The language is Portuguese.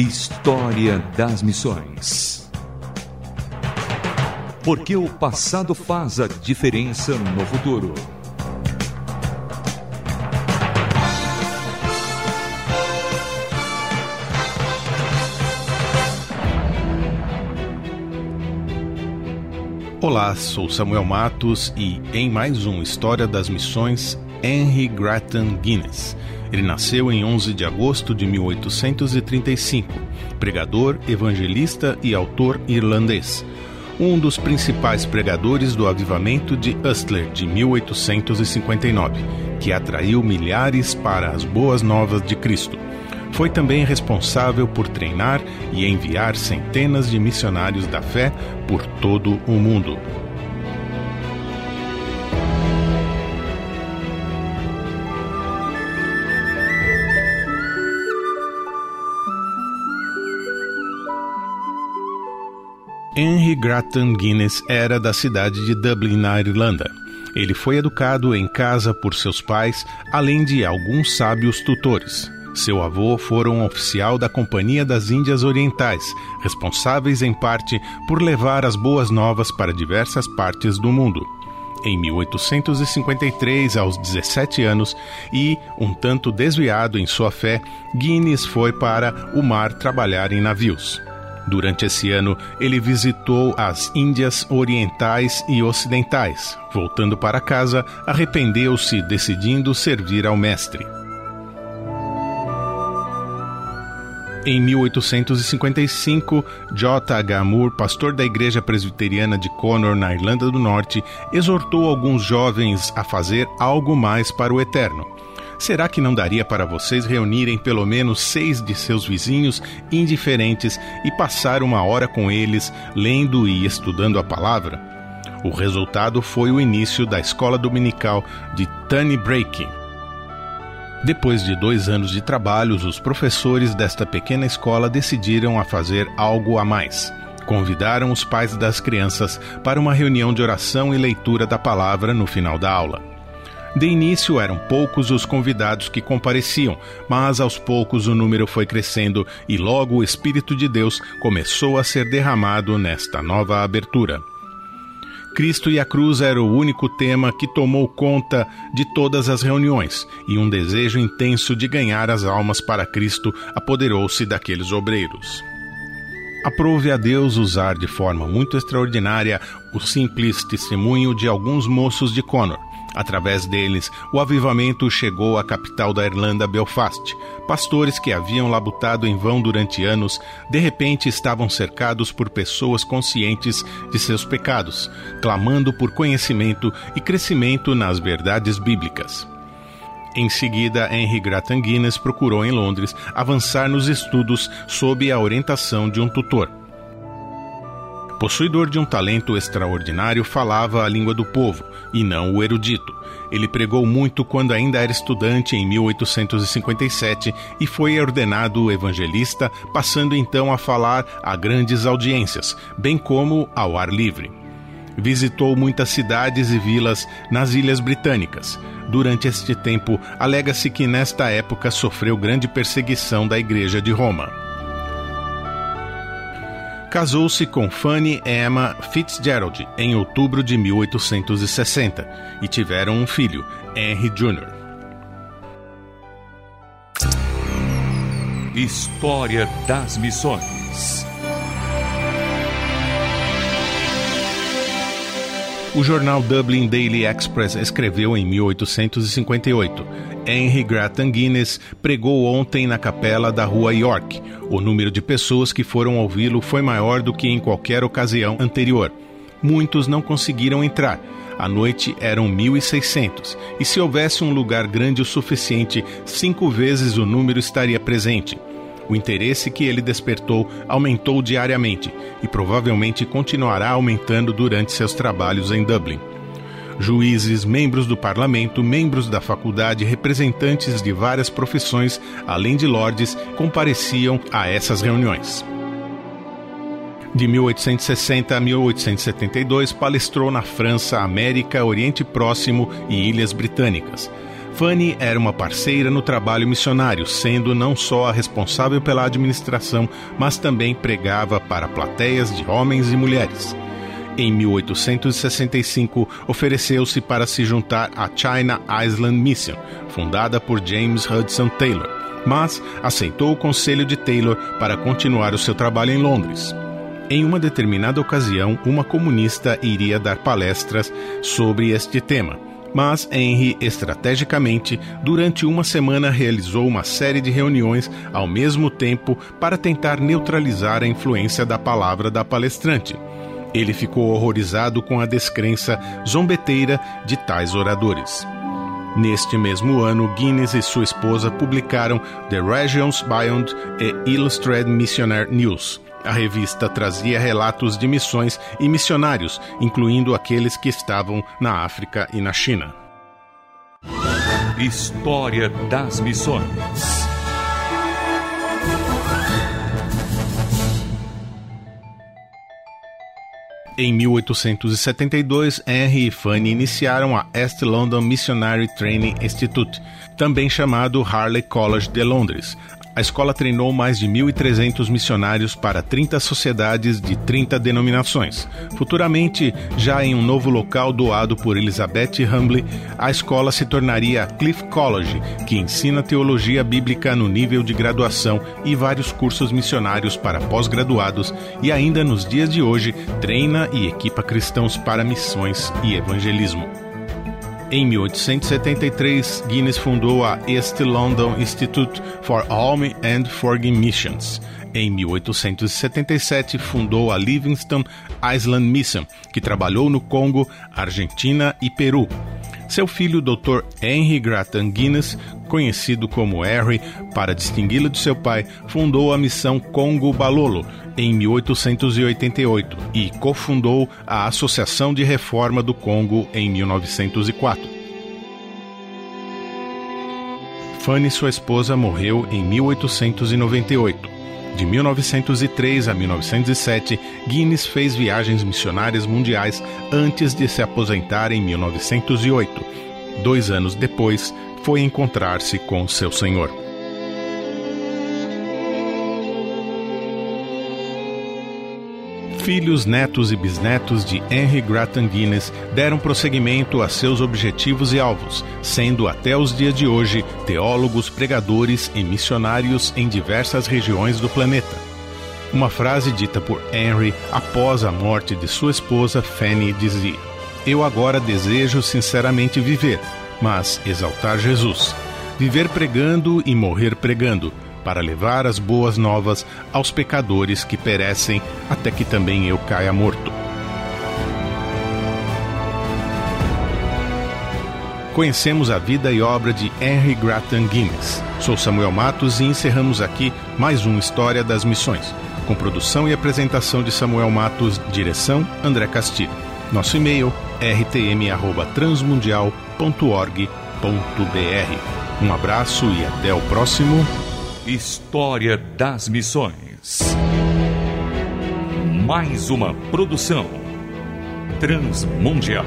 História das Missões. Porque o passado faz a diferença no futuro. Olá, sou Samuel Matos e em mais um História das Missões, Henry Grattan Guinness. Ele nasceu em 11 de agosto de 1835, pregador, evangelista e autor irlandês. Um dos principais pregadores do avivamento de Ustler de 1859, que atraiu milhares para as boas novas de Cristo. Foi também responsável por treinar e enviar centenas de missionários da fé por todo o mundo. Henry Grattan Guinness era da cidade de Dublin, na Irlanda. Ele foi educado em casa por seus pais, além de alguns sábios tutores. Seu avô fora um oficial da Companhia das Índias Orientais, responsáveis em parte por levar as boas novas para diversas partes do mundo. Em 1853, aos 17 anos, e um tanto desviado em sua fé, Guinness foi para o mar trabalhar em navios. Durante esse ano, ele visitou as Índias Orientais e Ocidentais. Voltando para casa, arrependeu-se, decidindo servir ao Mestre. Em 1855, J. H. Moore, pastor da Igreja Presbiteriana de Connor, na Irlanda do Norte, exortou alguns jovens a fazer algo mais para o Eterno. Será que não daria para vocês reunirem pelo menos seis de seus vizinhos indiferentes e passar uma hora com eles, lendo e estudando a palavra? O resultado foi o início da escola dominical de Tunny Breaking. Depois de dois anos de trabalhos, os professores desta pequena escola decidiram a fazer algo a mais. Convidaram os pais das crianças para uma reunião de oração e leitura da palavra no final da aula. De início eram poucos os convidados que compareciam, mas aos poucos o número foi crescendo e logo o Espírito de Deus começou a ser derramado nesta nova abertura. Cristo e a cruz era o único tema que tomou conta de todas as reuniões, e um desejo intenso de ganhar as almas para Cristo apoderou-se daqueles obreiros. Aprove a Deus usar de forma muito extraordinária o simples testemunho de alguns moços de Connor, Através deles, o avivamento chegou à capital da Irlanda, Belfast. Pastores que haviam labutado em vão durante anos, de repente estavam cercados por pessoas conscientes de seus pecados, clamando por conhecimento e crescimento nas verdades bíblicas. Em seguida, Henry Grattan Guinness procurou em Londres avançar nos estudos sob a orientação de um tutor. Possuidor de um talento extraordinário, falava a língua do povo, e não o erudito. Ele pregou muito quando ainda era estudante em 1857 e foi ordenado evangelista, passando então a falar a grandes audiências, bem como ao ar livre. Visitou muitas cidades e vilas nas Ilhas Britânicas. Durante este tempo, alega-se que nesta época sofreu grande perseguição da Igreja de Roma casou-se com Fanny Emma Fitzgerald em outubro de 1860 e tiveram um filho, Henry Jr. História das Missões O jornal Dublin Daily Express escreveu em 1858. Henry Grattan Guinness pregou ontem na capela da rua York. O número de pessoas que foram ouvi-lo foi maior do que em qualquer ocasião anterior. Muitos não conseguiram entrar. À noite eram 1.600, e se houvesse um lugar grande o suficiente, cinco vezes o número estaria presente. O interesse que ele despertou aumentou diariamente e provavelmente continuará aumentando durante seus trabalhos em Dublin. Juízes, membros do parlamento, membros da faculdade, representantes de várias profissões, além de lordes, compareciam a essas reuniões. De 1860 a 1872, palestrou na França, América, Oriente Próximo e Ilhas Britânicas. Fanny era uma parceira no trabalho missionário, sendo não só a responsável pela administração, mas também pregava para plateias de homens e mulheres. Em 1865, ofereceu-se para se juntar à China Island Mission, fundada por James Hudson Taylor, mas aceitou o conselho de Taylor para continuar o seu trabalho em Londres. Em uma determinada ocasião, uma comunista iria dar palestras sobre este tema mas Henry, estrategicamente, durante uma semana realizou uma série de reuniões ao mesmo tempo para tentar neutralizar a influência da palavra da palestrante. Ele ficou horrorizado com a descrença zombeteira de tais oradores. Neste mesmo ano, Guinness e sua esposa publicaram The Regions Beyond e Illustrated Missionary News, a revista trazia relatos de missões e missionários, incluindo aqueles que estavam na África e na China. História das Missões Em 1872, Henry e Fanny iniciaram a East London Missionary Training Institute, também chamado Harley College de Londres, a escola treinou mais de 1.300 missionários para 30 sociedades de 30 denominações. Futuramente, já em um novo local doado por Elizabeth Humbley, a escola se tornaria a Cliff College, que ensina teologia bíblica no nível de graduação e vários cursos missionários para pós-graduados e ainda nos dias de hoje treina e equipa cristãos para missões e evangelismo. Em 1873, Guinness fundou a East London Institute for Home and Foreign Missions. Em 1877, fundou a Livingston Island Mission, que trabalhou no Congo, Argentina e Peru. Seu filho, Dr. Henry Grattan Guinness, conhecido como Harry para distingui-lo de seu pai, fundou a missão Congo Balolo em 1888 e cofundou a Associação de Reforma do Congo em 1904. Fanny, sua esposa, morreu em 1898. De 1903 a 1907, Guinness fez viagens missionárias mundiais antes de se aposentar em 1908. Dois anos depois, foi encontrar-se com seu senhor. Filhos, netos e bisnetos de Henry Grattan Guinness deram prosseguimento a seus objetivos e alvos, sendo até os dias de hoje teólogos, pregadores e missionários em diversas regiões do planeta. Uma frase dita por Henry após a morte de sua esposa Fanny dizia: Eu agora desejo sinceramente viver, mas exaltar Jesus. Viver pregando e morrer pregando para levar as boas novas aos pecadores que perecem, até que também eu caia morto. Conhecemos a vida e obra de Henry Grattan Guinness. Sou Samuel Matos e encerramos aqui mais uma História das Missões, com produção e apresentação de Samuel Matos, direção André Castilho. Nosso e-mail rtm@transmundial.org.br. Um abraço e até o próximo História das Missões. Mais uma produção transmundial.